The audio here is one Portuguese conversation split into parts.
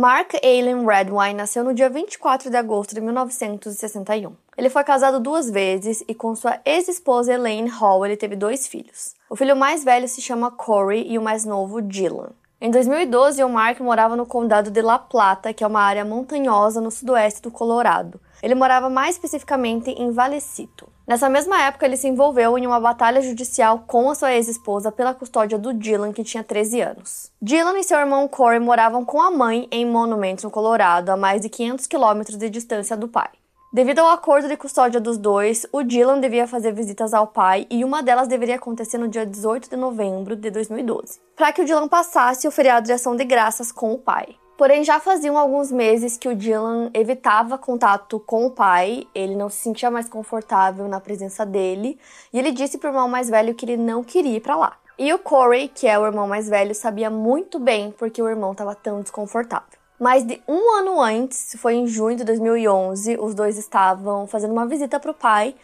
Mark Allen Redwine nasceu no dia 24 de agosto de 1961. Ele foi casado duas vezes e com sua ex-esposa Elaine Hall ele teve dois filhos. O filho mais velho se chama Corey e o mais novo Dylan. Em 2012, o Mark morava no condado de La Plata, que é uma área montanhosa no sudoeste do Colorado. Ele morava mais especificamente em Valecito. Nessa mesma época, ele se envolveu em uma batalha judicial com a sua ex-esposa pela custódia do Dylan, que tinha 13 anos. Dylan e seu irmão Corey moravam com a mãe em Monument, no Colorado, a mais de 500 quilômetros de distância do pai. Devido ao acordo de custódia dos dois, o Dylan devia fazer visitas ao pai e uma delas deveria acontecer no dia 18 de novembro de 2012, para que o Dylan passasse o feriado de ação de graças com o pai. Porém, já faziam alguns meses que o Dylan evitava contato com o pai, ele não se sentia mais confortável na presença dele, e ele disse para o irmão mais velho que ele não queria ir para lá. E o Corey, que é o irmão mais velho, sabia muito bem porque o irmão estava tão desconfortável. Mais de um ano antes, foi em junho de 2011, os dois estavam fazendo uma visita para o pai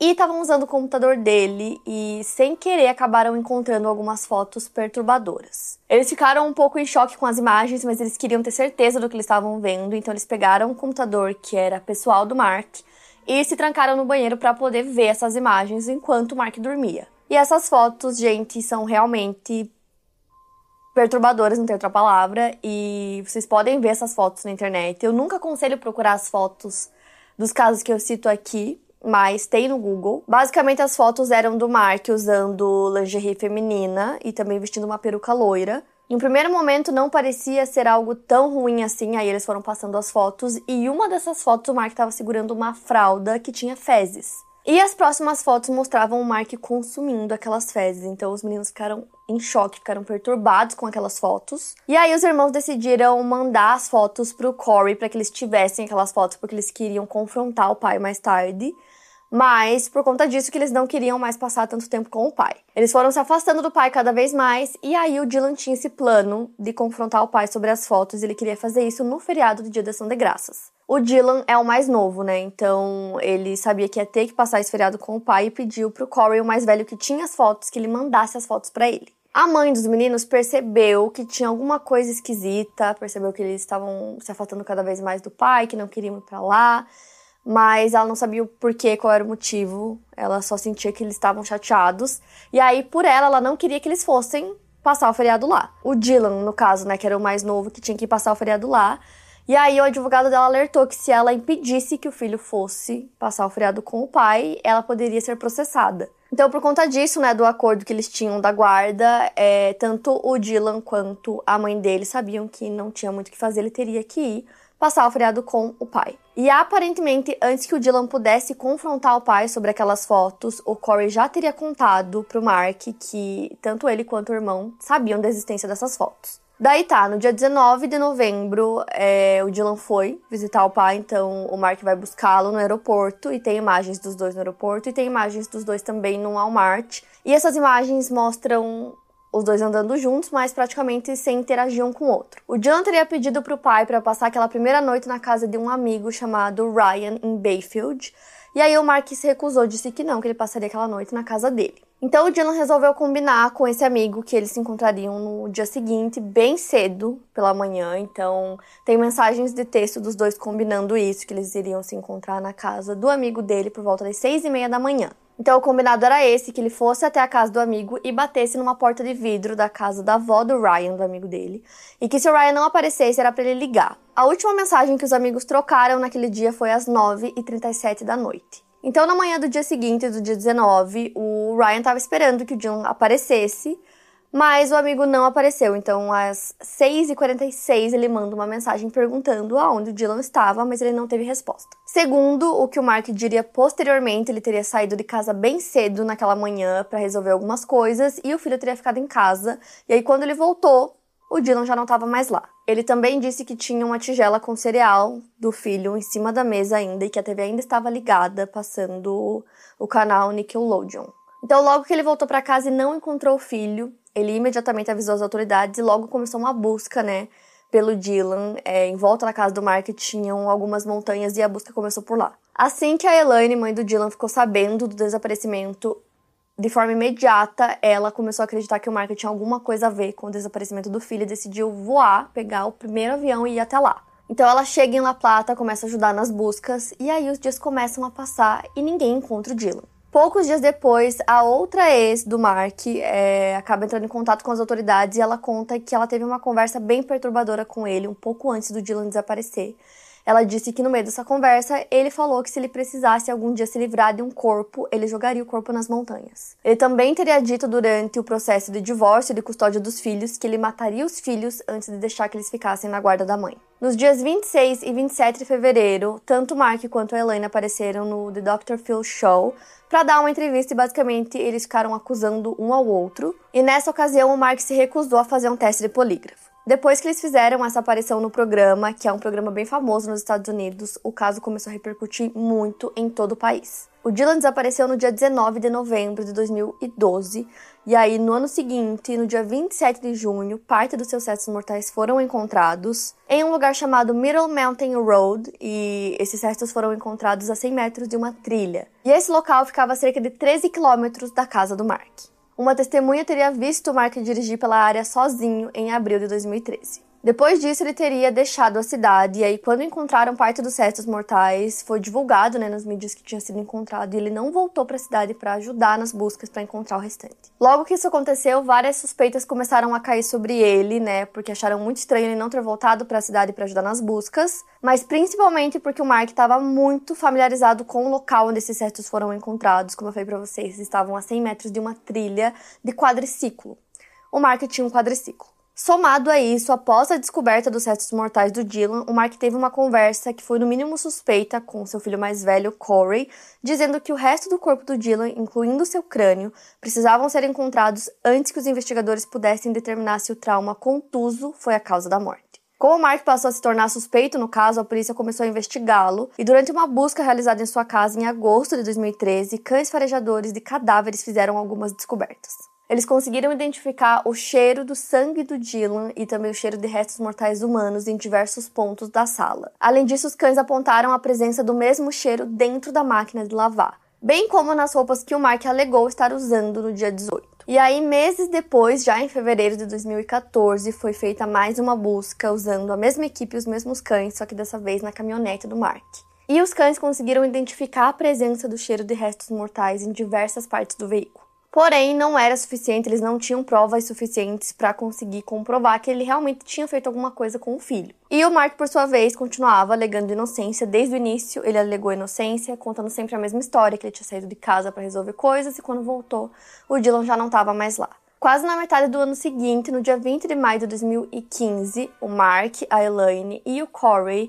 e estavam usando o computador dele e, sem querer, acabaram encontrando algumas fotos perturbadoras. Eles ficaram um pouco em choque com as imagens, mas eles queriam ter certeza do que eles estavam vendo, então eles pegaram um computador que era pessoal do Mark e se trancaram no banheiro para poder ver essas imagens enquanto o Mark dormia. E essas fotos, gente, são realmente perturbadoras, não tem outra palavra, e vocês podem ver essas fotos na internet. Eu nunca aconselho procurar as fotos dos casos que eu cito aqui, mas tem no Google. Basicamente, as fotos eram do Mark usando lingerie feminina e também vestindo uma peruca loira. Em um primeiro momento não parecia ser algo tão ruim assim, aí eles foram passando as fotos e uma dessas fotos o Mark estava segurando uma fralda que tinha fezes. E as próximas fotos mostravam o Mark consumindo aquelas fezes, então os meninos ficaram em choque, ficaram perturbados com aquelas fotos. E aí os irmãos decidiram mandar as fotos pro Corey para que eles tivessem aquelas fotos porque eles queriam confrontar o pai mais tarde mas por conta disso que eles não queriam mais passar tanto tempo com o pai. Eles foram se afastando do pai cada vez mais e aí o Dylan tinha esse plano de confrontar o pai sobre as fotos, ele queria fazer isso no feriado do Dia da Ação de Graças. O Dylan é o mais novo, né? Então ele sabia que ia ter que passar esse feriado com o pai e pediu pro Corey, o mais velho que tinha as fotos, que ele mandasse as fotos para ele. A mãe dos meninos percebeu que tinha alguma coisa esquisita, percebeu que eles estavam se afastando cada vez mais do pai, que não queriam ir para lá mas ela não sabia o porquê, qual era o motivo. Ela só sentia que eles estavam chateados. E aí, por ela, ela não queria que eles fossem passar o feriado lá. O Dylan, no caso, né, que era o mais novo, que tinha que passar o feriado lá. E aí, o advogado dela alertou que se ela impedisse que o filho fosse passar o feriado com o pai, ela poderia ser processada. Então, por conta disso, né, do acordo que eles tinham da guarda, é, tanto o Dylan quanto a mãe dele sabiam que não tinha muito o que fazer, ele teria que ir passar o feriado com o pai. E aparentemente, antes que o Dylan pudesse confrontar o pai sobre aquelas fotos, o Corey já teria contado pro Mark que tanto ele quanto o irmão sabiam da existência dessas fotos. Daí tá, no dia 19 de novembro, é, o Dylan foi visitar o pai, então o Mark vai buscá-lo no aeroporto e tem imagens dos dois no aeroporto e tem imagens dos dois também no Walmart. E essas imagens mostram os dois andando juntos, mas praticamente sem interagir um com o outro. O John teria pedido para o pai para passar aquela primeira noite na casa de um amigo chamado Ryan em Bayfield, e aí o Mark se recusou, disse que não, que ele passaria aquela noite na casa dele. Então o Dylan resolveu combinar com esse amigo que eles se encontrariam no dia seguinte, bem cedo pela manhã. Então tem mensagens de texto dos dois combinando isso, que eles iriam se encontrar na casa do amigo dele por volta das seis e meia da manhã. Então o combinado era esse, que ele fosse até a casa do amigo e batesse numa porta de vidro da casa da avó do Ryan, do amigo dele, e que se o Ryan não aparecesse era para ele ligar. A última mensagem que os amigos trocaram naquele dia foi às 9h37 da noite. Então, na manhã do dia seguinte, do dia 19, o Ryan estava esperando que o John aparecesse mas o amigo não apareceu, então às 6h46 ele manda uma mensagem perguntando aonde o Dylan estava, mas ele não teve resposta. Segundo o que o Mark diria posteriormente, ele teria saído de casa bem cedo naquela manhã para resolver algumas coisas e o filho teria ficado em casa. E aí quando ele voltou, o Dylan já não estava mais lá. Ele também disse que tinha uma tigela com cereal do filho em cima da mesa ainda e que a TV ainda estava ligada, passando o canal Nickelodeon. Então, logo que ele voltou para casa e não encontrou o filho, ele imediatamente avisou as autoridades e logo começou uma busca, né, pelo Dylan. É, em volta da casa do Mark tinham algumas montanhas e a busca começou por lá. Assim que a Elaine, mãe do Dylan, ficou sabendo do desaparecimento, de forma imediata, ela começou a acreditar que o Mark tinha alguma coisa a ver com o desaparecimento do filho e decidiu voar, pegar o primeiro avião e ir até lá. Então ela chega em La Plata, começa a ajudar nas buscas, e aí os dias começam a passar e ninguém encontra o Dylan. Poucos dias depois, a outra ex do Mark é, acaba entrando em contato com as autoridades e ela conta que ela teve uma conversa bem perturbadora com ele um pouco antes do Dylan desaparecer ela disse que no meio dessa conversa, ele falou que se ele precisasse algum dia se livrar de um corpo, ele jogaria o corpo nas montanhas. Ele também teria dito durante o processo de divórcio e de custódia dos filhos que ele mataria os filhos antes de deixar que eles ficassem na guarda da mãe. Nos dias 26 e 27 de fevereiro, tanto Mark quanto a Elaine apareceram no The Dr. Phil Show para dar uma entrevista e basicamente eles ficaram acusando um ao outro. E nessa ocasião, o Mark se recusou a fazer um teste de polígrafo. Depois que eles fizeram essa aparição no programa, que é um programa bem famoso nos Estados Unidos, o caso começou a repercutir muito em todo o país. O Dylan desapareceu no dia 19 de novembro de 2012, e aí no ano seguinte, no dia 27 de junho, parte dos seus restos mortais foram encontrados em um lugar chamado Middle Mountain Road, e esses restos foram encontrados a 100 metros de uma trilha. E esse local ficava a cerca de 13 quilômetros da casa do Mark. Uma testemunha teria visto Mark dirigir pela área sozinho em abril de 2013. Depois disso, ele teria deixado a cidade, e aí, quando encontraram parte dos restos mortais, foi divulgado né, nas mídias que tinha sido encontrado, e ele não voltou para a cidade para ajudar nas buscas para encontrar o restante. Logo que isso aconteceu, várias suspeitas começaram a cair sobre ele, né, porque acharam muito estranho ele não ter voltado para a cidade para ajudar nas buscas, mas principalmente porque o Mark estava muito familiarizado com o local onde esses restos foram encontrados. Como eu falei para vocês, estavam a 100 metros de uma trilha de quadriciclo. O Mark tinha um quadriciclo. Somado a isso, após a descoberta dos restos mortais do Dylan, o Mark teve uma conversa que foi no mínimo suspeita com seu filho mais velho, Corey, dizendo que o resto do corpo do Dylan, incluindo seu crânio, precisavam ser encontrados antes que os investigadores pudessem determinar se o trauma contuso foi a causa da morte. Como o Mark passou a se tornar suspeito no caso, a polícia começou a investigá-lo e durante uma busca realizada em sua casa em agosto de 2013, cães farejadores de cadáveres fizeram algumas descobertas. Eles conseguiram identificar o cheiro do sangue do Dylan e também o cheiro de restos mortais humanos em diversos pontos da sala. Além disso, os cães apontaram a presença do mesmo cheiro dentro da máquina de lavar, bem como nas roupas que o Mark alegou estar usando no dia 18. E aí, meses depois, já em fevereiro de 2014, foi feita mais uma busca usando a mesma equipe e os mesmos cães, só que dessa vez na caminhonete do Mark. E os cães conseguiram identificar a presença do cheiro de restos mortais em diversas partes do veículo. Porém, não era suficiente, eles não tinham provas suficientes para conseguir comprovar que ele realmente tinha feito alguma coisa com o filho. E o Mark, por sua vez, continuava alegando inocência desde o início. Ele alegou inocência, contando sempre a mesma história, que ele tinha saído de casa para resolver coisas e quando voltou, o Dylan já não estava mais lá. Quase na metade do ano seguinte, no dia 20 de maio de 2015, o Mark, a Elaine e o Corey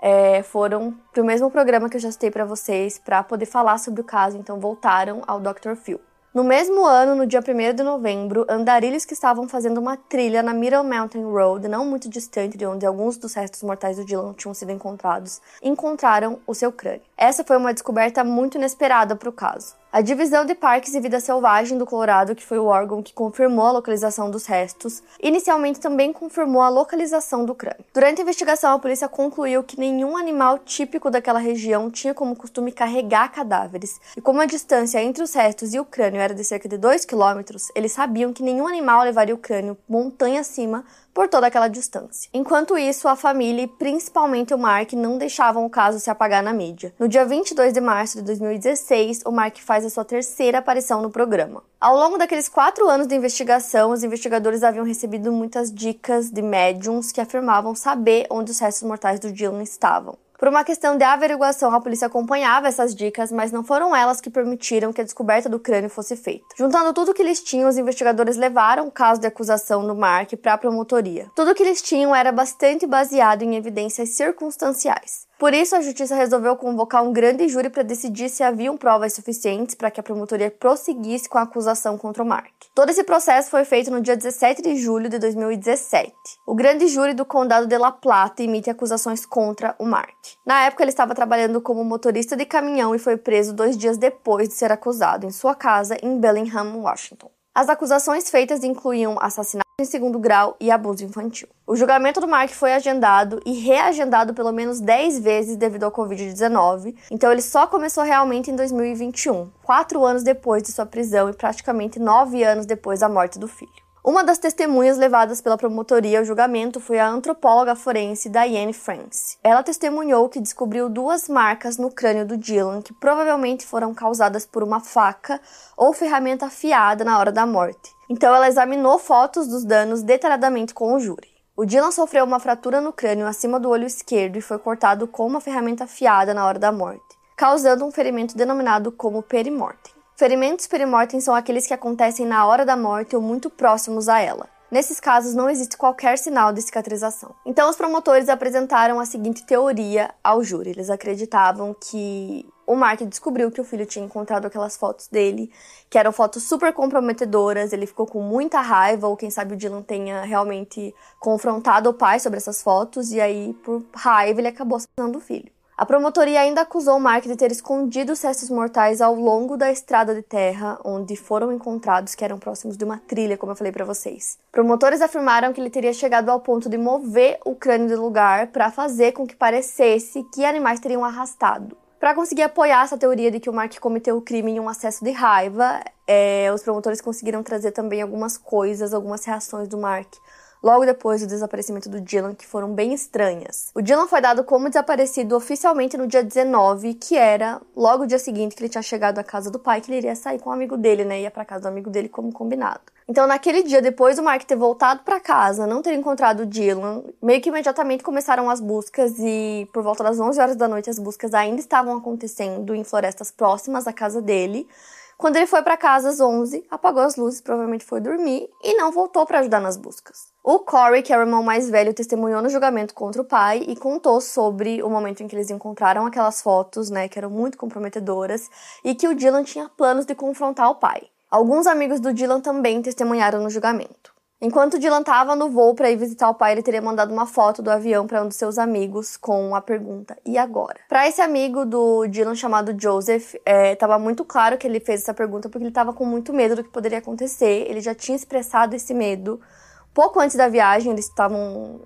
é, foram para o mesmo programa que eu já citei para vocês para poder falar sobre o caso, então voltaram ao Dr. Phil. No mesmo ano, no dia 1 de novembro, andarilhos que estavam fazendo uma trilha na Middle Mountain Road, não muito distante de onde alguns dos restos mortais do Dylan tinham sido encontrados, encontraram o seu crânio. Essa foi uma descoberta muito inesperada para o caso. A Divisão de Parques e Vida Selvagem do Colorado, que foi o órgão que confirmou a localização dos restos, inicialmente também confirmou a localização do crânio. Durante a investigação, a polícia concluiu que nenhum animal típico daquela região tinha como costume carregar cadáveres, e como a distância entre os restos e o crânio era de cerca de 2 quilômetros, eles sabiam que nenhum animal levaria o crânio montanha acima por toda aquela distância. Enquanto isso, a família e principalmente o Mark não deixavam o caso se apagar na mídia. No dia 22 de março de 2016, o Mark faz a sua terceira aparição no programa. Ao longo daqueles quatro anos de investigação, os investigadores haviam recebido muitas dicas de médiums que afirmavam saber onde os restos mortais do Dylan estavam. Por uma questão de averiguação, a polícia acompanhava essas dicas, mas não foram elas que permitiram que a descoberta do crânio fosse feita. Juntando tudo que eles tinham, os investigadores levaram o caso de acusação do Mark para a promotoria. Tudo que eles tinham era bastante baseado em evidências circunstanciais. Por isso, a justiça resolveu convocar um grande júri para decidir se haviam provas suficientes para que a promotoria prosseguisse com a acusação contra o Mark. Todo esse processo foi feito no dia 17 de julho de 2017. O grande júri do condado de La Plata emite acusações contra o Mark. Na época, ele estava trabalhando como motorista de caminhão e foi preso dois dias depois de ser acusado em sua casa em Bellingham, Washington. As acusações feitas incluíam assassinato em segundo grau e abuso infantil. O julgamento do Mark foi agendado e reagendado pelo menos 10 vezes devido ao Covid-19, então ele só começou realmente em 2021, quatro anos depois de sua prisão e praticamente nove anos depois da morte do filho. Uma das testemunhas levadas pela promotoria ao julgamento foi a antropóloga forense Diane France. Ela testemunhou que descobriu duas marcas no crânio do Dylan que provavelmente foram causadas por uma faca ou ferramenta afiada na hora da morte. Então ela examinou fotos dos danos detalhadamente com o júri. O Dylan sofreu uma fratura no crânio acima do olho esquerdo e foi cortado com uma ferramenta afiada na hora da morte, causando um ferimento denominado como perimortem. Ferimentos perimortem são aqueles que acontecem na hora da morte ou muito próximos a ela. Nesses casos, não existe qualquer sinal de cicatrização. Então, os promotores apresentaram a seguinte teoria ao júri. Eles acreditavam que o Mark descobriu que o filho tinha encontrado aquelas fotos dele, que eram fotos super comprometedoras, ele ficou com muita raiva, ou quem sabe o Dylan tenha realmente confrontado o pai sobre essas fotos, e aí, por raiva, ele acabou assassinando o filho. A promotoria ainda acusou Mark de ter escondido os restos mortais ao longo da estrada de terra onde foram encontrados, que eram próximos de uma trilha, como eu falei para vocês. Promotores afirmaram que ele teria chegado ao ponto de mover o crânio do lugar para fazer com que parecesse que animais teriam arrastado. Para conseguir apoiar essa teoria de que o Mark cometeu o crime em um acesso de raiva, é, os promotores conseguiram trazer também algumas coisas, algumas reações do Mark logo depois do desaparecimento do Dylan, que foram bem estranhas. O Dylan foi dado como desaparecido oficialmente no dia 19, que era logo o dia seguinte que ele tinha chegado à casa do pai, que ele iria sair com o um amigo dele, né? Ia para casa do amigo dele como combinado. Então, naquele dia, depois do Mark ter voltado para casa, não ter encontrado o Dylan, meio que imediatamente começaram as buscas e por volta das 11 horas da noite as buscas ainda estavam acontecendo em florestas próximas à casa dele. Quando ele foi para casa às 11, apagou as luzes, provavelmente foi dormir e não voltou para ajudar nas buscas. O Corey, que é o irmão mais velho, testemunhou no julgamento contra o pai e contou sobre o momento em que eles encontraram aquelas fotos, né, que eram muito comprometedoras, e que o Dylan tinha planos de confrontar o pai. Alguns amigos do Dylan também testemunharam no julgamento. Enquanto Dylan estava no voo para ir visitar o pai, ele teria mandado uma foto do avião para um dos seus amigos com a pergunta: e agora? Para esse amigo do Dylan chamado Joseph, estava é, muito claro que ele fez essa pergunta porque ele estava com muito medo do que poderia acontecer. Ele já tinha expressado esse medo pouco antes da viagem. Eles estavam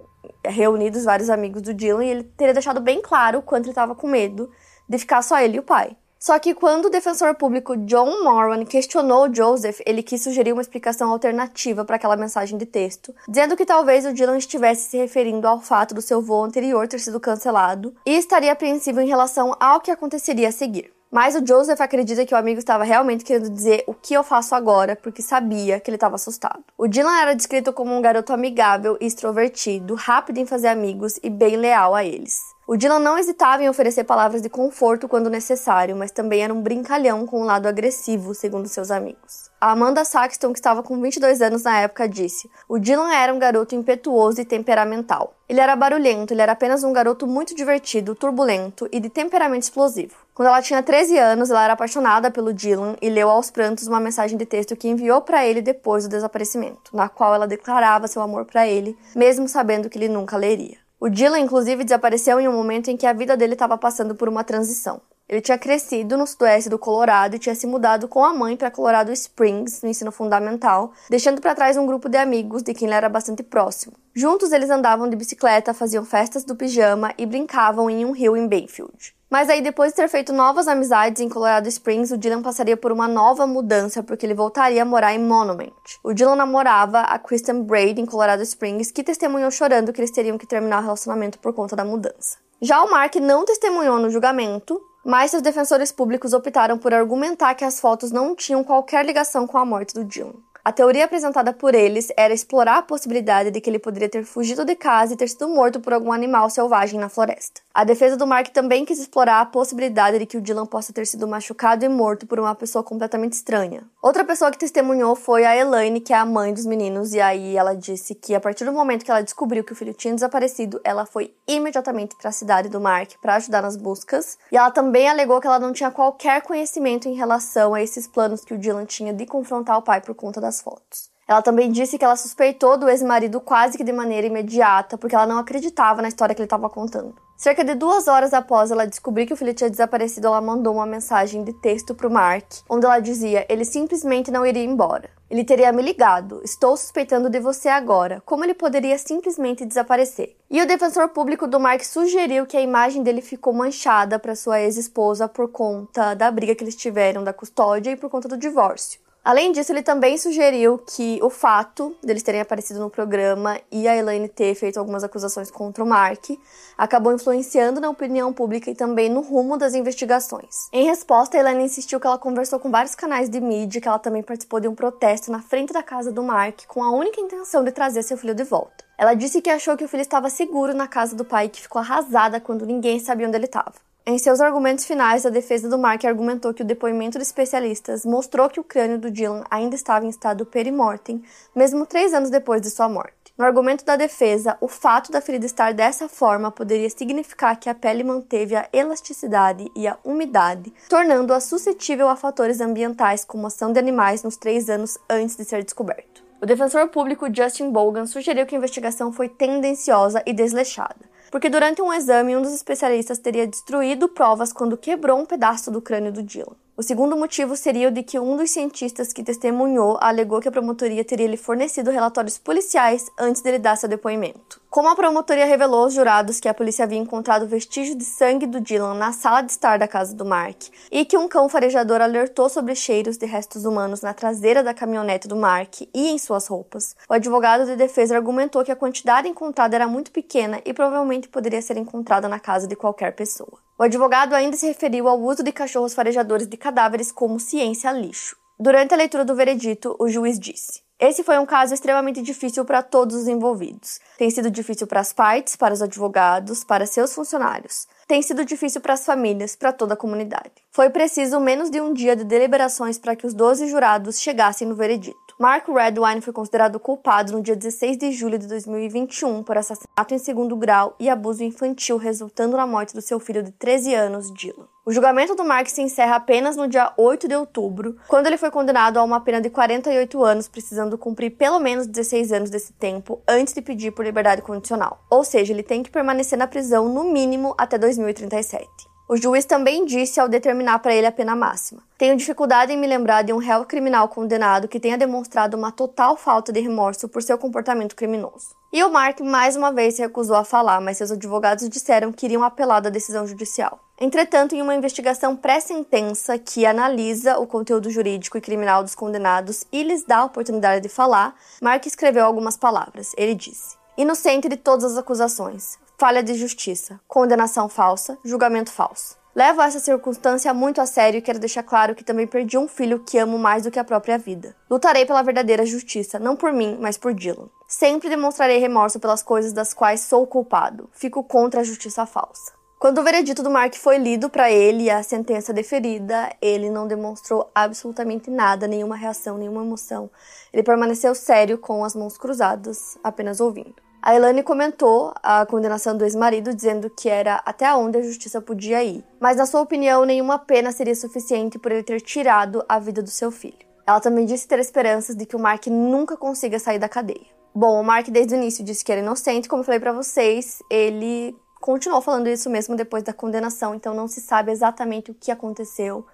reunidos vários amigos do Dylan e ele teria deixado bem claro o quanto ele estava com medo de ficar só ele e o pai. Só que quando o defensor público John Moran questionou Joseph, ele quis sugerir uma explicação alternativa para aquela mensagem de texto, dizendo que talvez o Dylan estivesse se referindo ao fato do seu voo anterior ter sido cancelado e estaria apreensivo em relação ao que aconteceria a seguir. Mas o Joseph acredita que o amigo estava realmente querendo dizer o que eu faço agora, porque sabia que ele estava assustado. O Dylan era descrito como um garoto amigável e extrovertido, rápido em fazer amigos e bem leal a eles. O Dylan não hesitava em oferecer palavras de conforto quando necessário, mas também era um brincalhão com um lado agressivo, segundo seus amigos. A Amanda Saxton, que estava com 22 anos na época, disse: O Dylan era um garoto impetuoso e temperamental. Ele era barulhento, ele era apenas um garoto muito divertido, turbulento e de temperamento explosivo. Quando ela tinha 13 anos, ela era apaixonada pelo Dylan e leu aos prantos uma mensagem de texto que enviou para ele depois do desaparecimento, na qual ela declarava seu amor para ele, mesmo sabendo que ele nunca leria. O Dylan, inclusive, desapareceu em um momento em que a vida dele estava passando por uma transição. Ele tinha crescido no sudoeste do Colorado e tinha se mudado com a mãe para Colorado Springs, no ensino fundamental, deixando para trás um grupo de amigos de quem ele era bastante próximo. Juntos eles andavam de bicicleta, faziam festas do pijama e brincavam em um rio em Bayfield. Mas aí, depois de ter feito novas amizades em Colorado Springs, o Dylan passaria por uma nova mudança porque ele voltaria a morar em Monument. O Dylan namorava a Kristen Braid em Colorado Springs, que testemunhou chorando que eles teriam que terminar o relacionamento por conta da mudança. Já o Mark não testemunhou no julgamento, mas seus defensores públicos optaram por argumentar que as fotos não tinham qualquer ligação com a morte do Dylan. A teoria apresentada por eles era explorar a possibilidade de que ele poderia ter fugido de casa e ter sido morto por algum animal selvagem na floresta. A defesa do Mark também quis explorar a possibilidade de que o Dylan possa ter sido machucado e morto por uma pessoa completamente estranha. Outra pessoa que testemunhou foi a Elaine, que é a mãe dos meninos, e aí ela disse que a partir do momento que ela descobriu que o filho tinha desaparecido, ela foi imediatamente para a cidade do Mark para ajudar nas buscas. E ela também alegou que ela não tinha qualquer conhecimento em relação a esses planos que o Dylan tinha de confrontar o pai por conta das fotos. Ela também disse que ela suspeitou do ex-marido quase que de maneira imediata, porque ela não acreditava na história que ele estava contando. Cerca de duas horas após ela descobrir que o filho tinha desaparecido, ela mandou uma mensagem de texto para o Mark, onde ela dizia: ele simplesmente não iria embora. Ele teria me ligado. Estou suspeitando de você agora. Como ele poderia simplesmente desaparecer? E o defensor público do Mark sugeriu que a imagem dele ficou manchada para sua ex-esposa por conta da briga que eles tiveram da custódia e por conta do divórcio. Além disso, ele também sugeriu que o fato deles terem aparecido no programa e a Elaine ter feito algumas acusações contra o Mark acabou influenciando na opinião pública e também no rumo das investigações. Em resposta, a Elaine insistiu que ela conversou com vários canais de mídia, que ela também participou de um protesto na frente da casa do Mark com a única intenção de trazer seu filho de volta. Ela disse que achou que o filho estava seguro na casa do pai e que ficou arrasada quando ninguém sabia onde ele estava. Em seus argumentos finais, a defesa do Mark argumentou que o depoimento de especialistas mostrou que o crânio do Dylan ainda estava em estado perimortem, mesmo três anos depois de sua morte. No argumento da defesa, o fato da ferida estar dessa forma poderia significar que a pele manteve a elasticidade e a umidade, tornando-a suscetível a fatores ambientais como ação de animais nos três anos antes de ser descoberto. O defensor público Justin Bogan sugeriu que a investigação foi tendenciosa e desleixada porque durante um exame um dos especialistas teria destruído provas quando quebrou um pedaço do crânio do Dylan. O segundo motivo seria o de que um dos cientistas que testemunhou alegou que a promotoria teria lhe fornecido relatórios policiais antes dele dar seu depoimento. Como a promotoria revelou aos jurados que a polícia havia encontrado vestígios de sangue do Dylan na sala de estar da casa do Mark e que um cão farejador alertou sobre cheiros de restos humanos na traseira da caminhonete do Mark e em suas roupas, o advogado de defesa argumentou que a quantidade encontrada era muito pequena e provavelmente poderia ser encontrada na casa de qualquer pessoa. O advogado ainda se referiu ao uso de cachorros farejadores de cadáveres como ciência lixo. Durante a leitura do veredito, o juiz disse: Esse foi um caso extremamente difícil para todos os envolvidos. Tem sido difícil para as partes, para os advogados, para seus funcionários. Tem sido difícil para as famílias, para toda a comunidade. Foi preciso menos de um dia de deliberações para que os 12 jurados chegassem no veredito. Mark Redwine foi considerado culpado no dia 16 de julho de 2021 por assassinato em segundo grau e abuso infantil, resultando na morte do seu filho de 13 anos, Dylan. O julgamento do Mark se encerra apenas no dia 8 de outubro, quando ele foi condenado a uma pena de 48 anos, precisando cumprir pelo menos 16 anos desse tempo antes de pedir por liberdade condicional. Ou seja, ele tem que permanecer na prisão no mínimo até 2037. O juiz também disse ao determinar para ele a pena máxima: Tenho dificuldade em me lembrar de um réu criminal condenado que tenha demonstrado uma total falta de remorso por seu comportamento criminoso. E o Mark mais uma vez se recusou a falar, mas seus advogados disseram que iriam apelar da decisão judicial. Entretanto, em uma investigação pré-sentença que analisa o conteúdo jurídico e criminal dos condenados e lhes dá a oportunidade de falar, Mark escreveu algumas palavras. Ele disse: Inocente de todas as acusações, falha de justiça, condenação falsa, julgamento falso. Levo essa circunstância muito a sério e quero deixar claro que também perdi um filho que amo mais do que a própria vida. Lutarei pela verdadeira justiça, não por mim, mas por Dylan. Sempre demonstrarei remorso pelas coisas das quais sou culpado. Fico contra a justiça falsa. Quando o veredito do Mark foi lido para ele e a sentença deferida, ele não demonstrou absolutamente nada, nenhuma reação, nenhuma emoção. Ele permaneceu sério com as mãos cruzadas, apenas ouvindo. A Elane comentou a condenação do ex-marido, dizendo que era até onde a justiça podia ir. Mas, na sua opinião, nenhuma pena seria suficiente por ele ter tirado a vida do seu filho. Ela também disse ter esperanças de que o Mark nunca consiga sair da cadeia. Bom, o Mark desde o início disse que era inocente, como eu falei para vocês, ele continuou falando isso mesmo depois da condenação, então não se sabe exatamente o que aconteceu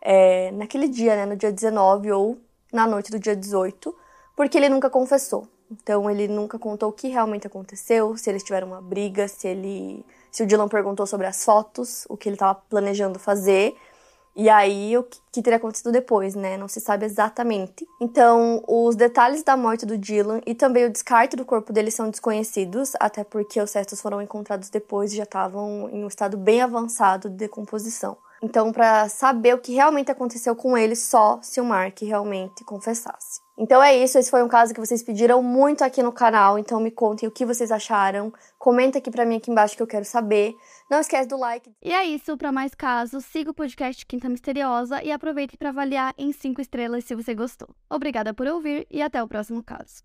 é, naquele dia, né, no dia 19 ou na noite do dia 18, porque ele nunca confessou. Então ele nunca contou o que realmente aconteceu, se eles tiveram uma briga, se ele, se o Dylan perguntou sobre as fotos, o que ele estava planejando fazer. E aí, o que teria acontecido depois, né? Não se sabe exatamente. Então, os detalhes da morte do Dylan e também o descarte do corpo dele são desconhecidos, até porque os restos foram encontrados depois e já estavam em um estado bem avançado de decomposição. Então, para saber o que realmente aconteceu com ele, só se o Mark realmente confessasse. Então é isso, esse foi um caso que vocês pediram muito aqui no canal, então me contem o que vocês acharam. Comenta aqui pra mim aqui embaixo que eu quero saber. Não esquece do like. E é isso, para mais casos, siga o podcast Quinta Misteriosa e aproveite para avaliar em 5 estrelas se você gostou. Obrigada por ouvir e até o próximo caso.